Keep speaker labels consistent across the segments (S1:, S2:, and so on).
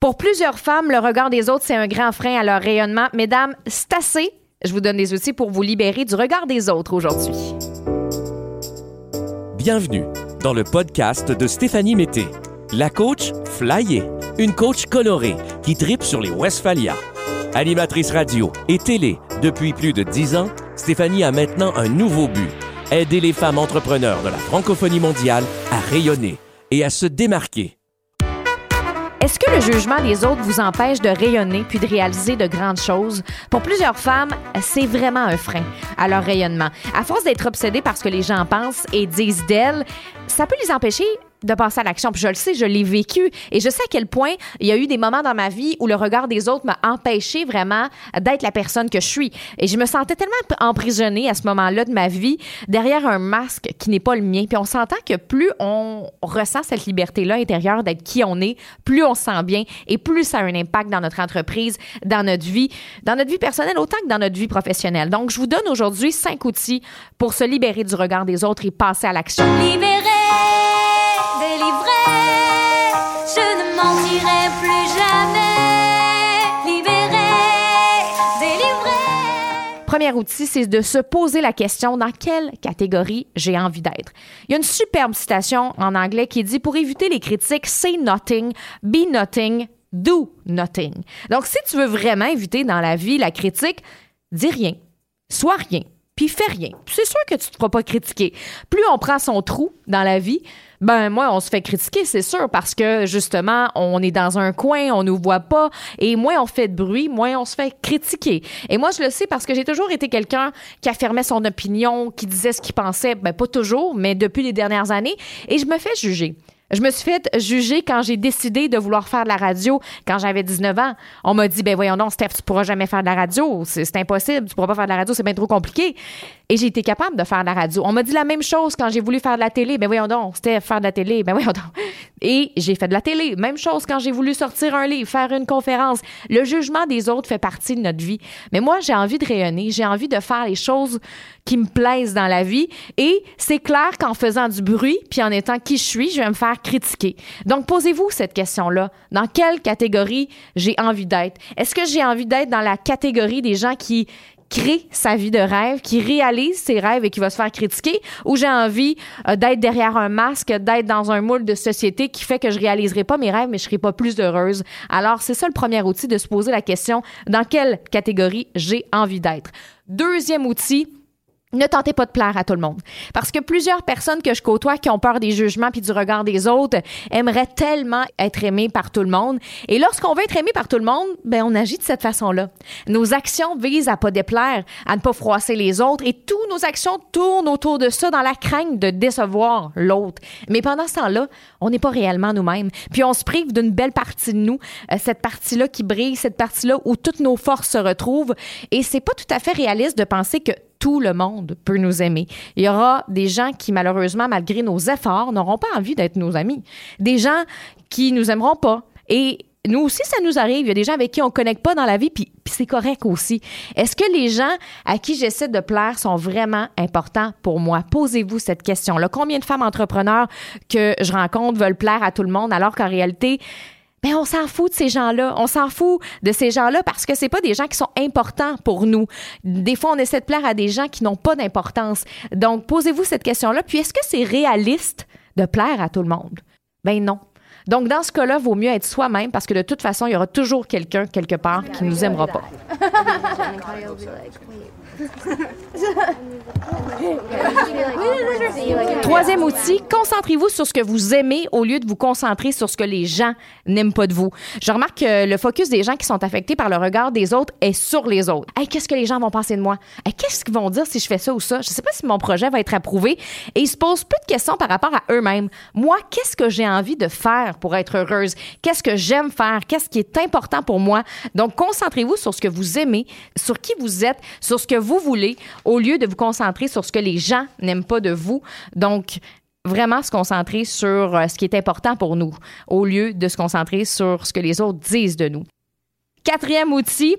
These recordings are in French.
S1: Pour plusieurs femmes, le regard des autres, c'est un grand frein à leur rayonnement. Mesdames, c'est. Je vous donne des outils pour vous libérer du regard des autres aujourd'hui.
S2: Bienvenue dans le podcast de Stéphanie Mété, la coach flyée, une coach colorée qui tripe sur les Westphalia. Animatrice radio et télé depuis plus de dix ans, Stéphanie a maintenant un nouveau but aider les femmes entrepreneurs de la francophonie mondiale à rayonner et à se démarquer.
S1: Est-ce que le jugement des autres vous empêche de rayonner puis de réaliser de grandes choses? Pour plusieurs femmes, c'est vraiment un frein à leur rayonnement. À force d'être obsédées par ce que les gens pensent et disent d'elles, ça peut les empêcher de passer à l'action. Puis je le sais, je l'ai vécu et je sais à quel point il y a eu des moments dans ma vie où le regard des autres m'a empêché vraiment d'être la personne que je suis. Et je me sentais tellement emprisonnée à ce moment-là de ma vie derrière un masque qui n'est pas le mien. Puis on s'entend que plus on ressent cette liberté-là intérieure d'être qui on est, plus on se sent bien et plus ça a un impact dans notre entreprise, dans notre vie, dans notre vie personnelle autant que dans notre vie professionnelle. Donc je vous donne aujourd'hui cinq outils pour se libérer du regard des autres et passer à l'action. Premier outil, c'est de se poser la question dans quelle catégorie j'ai envie d'être? Il y a une superbe citation en anglais qui dit pour éviter les critiques, say nothing, be nothing, do nothing. Donc, si tu veux vraiment éviter dans la vie la critique, dis rien, sois rien, puis fais rien. C'est sûr que tu ne te feras pas critiquer. Plus on prend son trou dans la vie, ben moi, on se fait critiquer, c'est sûr, parce que justement, on est dans un coin, on nous voit pas, et moins on fait de bruit, moins on se fait critiquer. Et moi, je le sais parce que j'ai toujours été quelqu'un qui affirmait son opinion, qui disait ce qu'il pensait, ben pas toujours, mais depuis les dernières années, et je me fais juger. Je me suis fait juger quand j'ai décidé de vouloir faire de la radio quand j'avais 19 ans. On m'a dit, ben voyons non, Steph, tu pourras jamais faire de la radio. C'est impossible. Tu pourras pas faire de la radio, c'est bien trop compliqué. Et j'ai été capable de faire de la radio. On m'a dit la même chose quand j'ai voulu faire de la télé. Ben voyons donc, Steph, faire de la télé. Ben voyons donc. Et j'ai fait de la télé. Même chose quand j'ai voulu sortir un livre, faire une conférence. Le jugement des autres fait partie de notre vie. Mais moi, j'ai envie de rayonner. J'ai envie de faire les choses qui me plaisent dans la vie. Et c'est clair qu'en faisant du bruit, puis en étant qui je suis, je vais me faire critiquer. Donc, posez-vous cette question-là. Dans quelle catégorie j'ai envie d'être? Est-ce que j'ai envie d'être dans la catégorie des gens qui, crée sa vie de rêve, qui réalise ses rêves et qui va se faire critiquer, ou j'ai envie euh, d'être derrière un masque, d'être dans un moule de société qui fait que je réaliserai pas mes rêves, mais je serai pas plus heureuse? Alors, c'est ça le premier outil de se poser la question dans quelle catégorie j'ai envie d'être? Deuxième outil, ne tentez pas de plaire à tout le monde. Parce que plusieurs personnes que je côtoie qui ont peur des jugements puis du regard des autres aimeraient tellement être aimées par tout le monde. Et lorsqu'on veut être aimé par tout le monde, ben, on agit de cette façon-là. Nos actions visent à pas déplaire, à ne pas froisser les autres et toutes nos actions tournent autour de ça dans la crainte de décevoir l'autre. Mais pendant ce temps-là, on n'est pas réellement nous-mêmes. Puis on se prive d'une belle partie de nous, euh, cette partie-là qui brille, cette partie-là où toutes nos forces se retrouvent. Et c'est pas tout à fait réaliste de penser que tout le monde peut nous aimer. Il y aura des gens qui, malheureusement, malgré nos efforts, n'auront pas envie d'être nos amis. Des gens qui nous aimeront pas. Et nous aussi, ça nous arrive. Il y a des gens avec qui on ne connecte pas dans la vie, puis, c'est correct aussi. Est-ce que les gens à qui j'essaie de plaire sont vraiment importants pour moi? Posez-vous cette question-là. Combien de femmes entrepreneurs que je rencontre veulent plaire à tout le monde, alors qu'en réalité, ben on s'en fout de ces gens-là. On s'en fout de ces gens-là parce que c'est pas des gens qui sont importants pour nous. Des fois, on essaie de plaire à des gens qui n'ont pas d'importance. Donc, posez-vous cette question-là. Puis, est-ce que c'est réaliste de plaire à tout le monde? Ben non. Donc, dans ce cas-là, vaut mieux être soi-même parce que de toute façon, il y aura toujours quelqu'un quelque part qui nous aimera pas. Troisième outil, concentrez-vous sur ce que vous aimez au lieu de vous concentrer sur ce que les gens n'aiment pas de vous. Je remarque que le focus des gens qui sont affectés par le regard des autres est sur les autres. Qu'est-ce que les gens vont penser de moi? Qu'est-ce qu'ils vont dire si je fais ça ou ça? Je sais pas si mon projet va être approuvé. Et ils se posent peu de questions par rapport à eux-mêmes. Moi, qu'est-ce que j'ai envie de faire pour être heureuse? Qu'est-ce que j'aime faire? Qu'est-ce qui est important pour moi? Donc, concentrez-vous sur ce que vous aimez, sur qui vous êtes, sur ce que vous voulez, au lieu de vous concentrer sur ce que les gens n'aiment pas de vous. Donc, vraiment se concentrer sur euh, ce qui est important pour nous, au lieu de se concentrer sur ce que les autres disent de nous. Quatrième outil,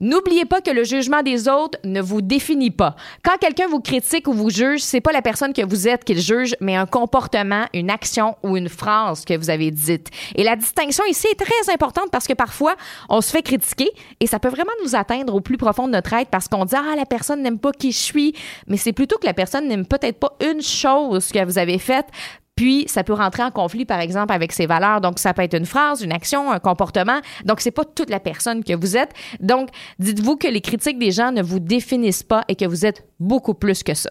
S1: N'oubliez pas que le jugement des autres ne vous définit pas. Quand quelqu'un vous critique ou vous juge, c'est pas la personne que vous êtes qu'il juge, mais un comportement, une action ou une phrase que vous avez dite. Et la distinction ici est très importante parce que parfois, on se fait critiquer et ça peut vraiment nous atteindre au plus profond de notre être parce qu'on dit ah la personne n'aime pas qui je suis, mais c'est plutôt que la personne n'aime peut-être pas une chose que vous avez faite puis, ça peut rentrer en conflit, par exemple, avec ses valeurs. Donc, ça peut être une phrase, une action, un comportement. Donc, c'est pas toute la personne que vous êtes. Donc, dites-vous que les critiques des gens ne vous définissent pas et que vous êtes beaucoup plus que ça.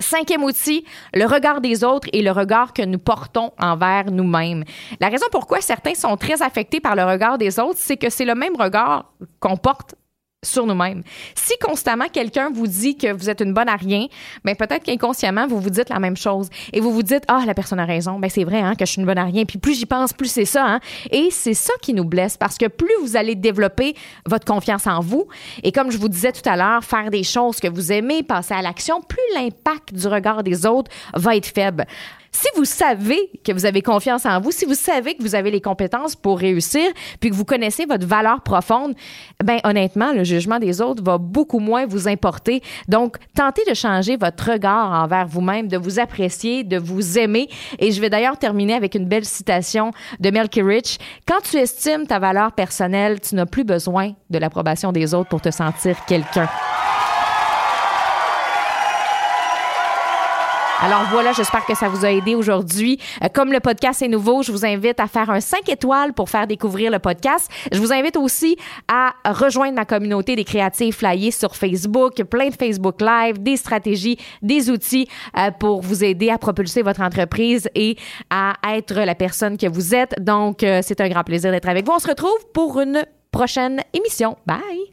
S1: Cinquième outil, le regard des autres et le regard que nous portons envers nous-mêmes. La raison pourquoi certains sont très affectés par le regard des autres, c'est que c'est le même regard qu'on porte sur nous-mêmes. Si constamment quelqu'un vous dit que vous êtes une bonne à rien, ben peut-être qu'inconsciemment vous vous dites la même chose et vous vous dites ah la personne a raison, ben c'est vrai hein, que je suis une bonne à rien. Puis plus j'y pense, plus c'est ça. Hein? Et c'est ça qui nous blesse parce que plus vous allez développer votre confiance en vous et comme je vous disais tout à l'heure, faire des choses que vous aimez, passer à l'action, plus l'impact du regard des autres va être faible. Si vous savez que vous avez confiance en vous, si vous savez que vous avez les compétences pour réussir, puis que vous connaissez votre valeur profonde, ben honnêtement, le jugement des autres va beaucoup moins vous importer. Donc, tentez de changer votre regard envers vous-même, de vous apprécier, de vous aimer. Et je vais d'ailleurs terminer avec une belle citation de Melky Rich. Quand tu estimes ta valeur personnelle, tu n'as plus besoin de l'approbation des autres pour te sentir quelqu'un. Alors voilà, j'espère que ça vous a aidé aujourd'hui. Euh, comme le podcast est nouveau, je vous invite à faire un 5 étoiles pour faire découvrir le podcast. Je vous invite aussi à rejoindre ma communauté des créatifs flyés sur Facebook, plein de Facebook Live, des stratégies, des outils euh, pour vous aider à propulser votre entreprise et à être la personne que vous êtes. Donc, euh, c'est un grand plaisir d'être avec vous. On se retrouve pour une prochaine émission. Bye!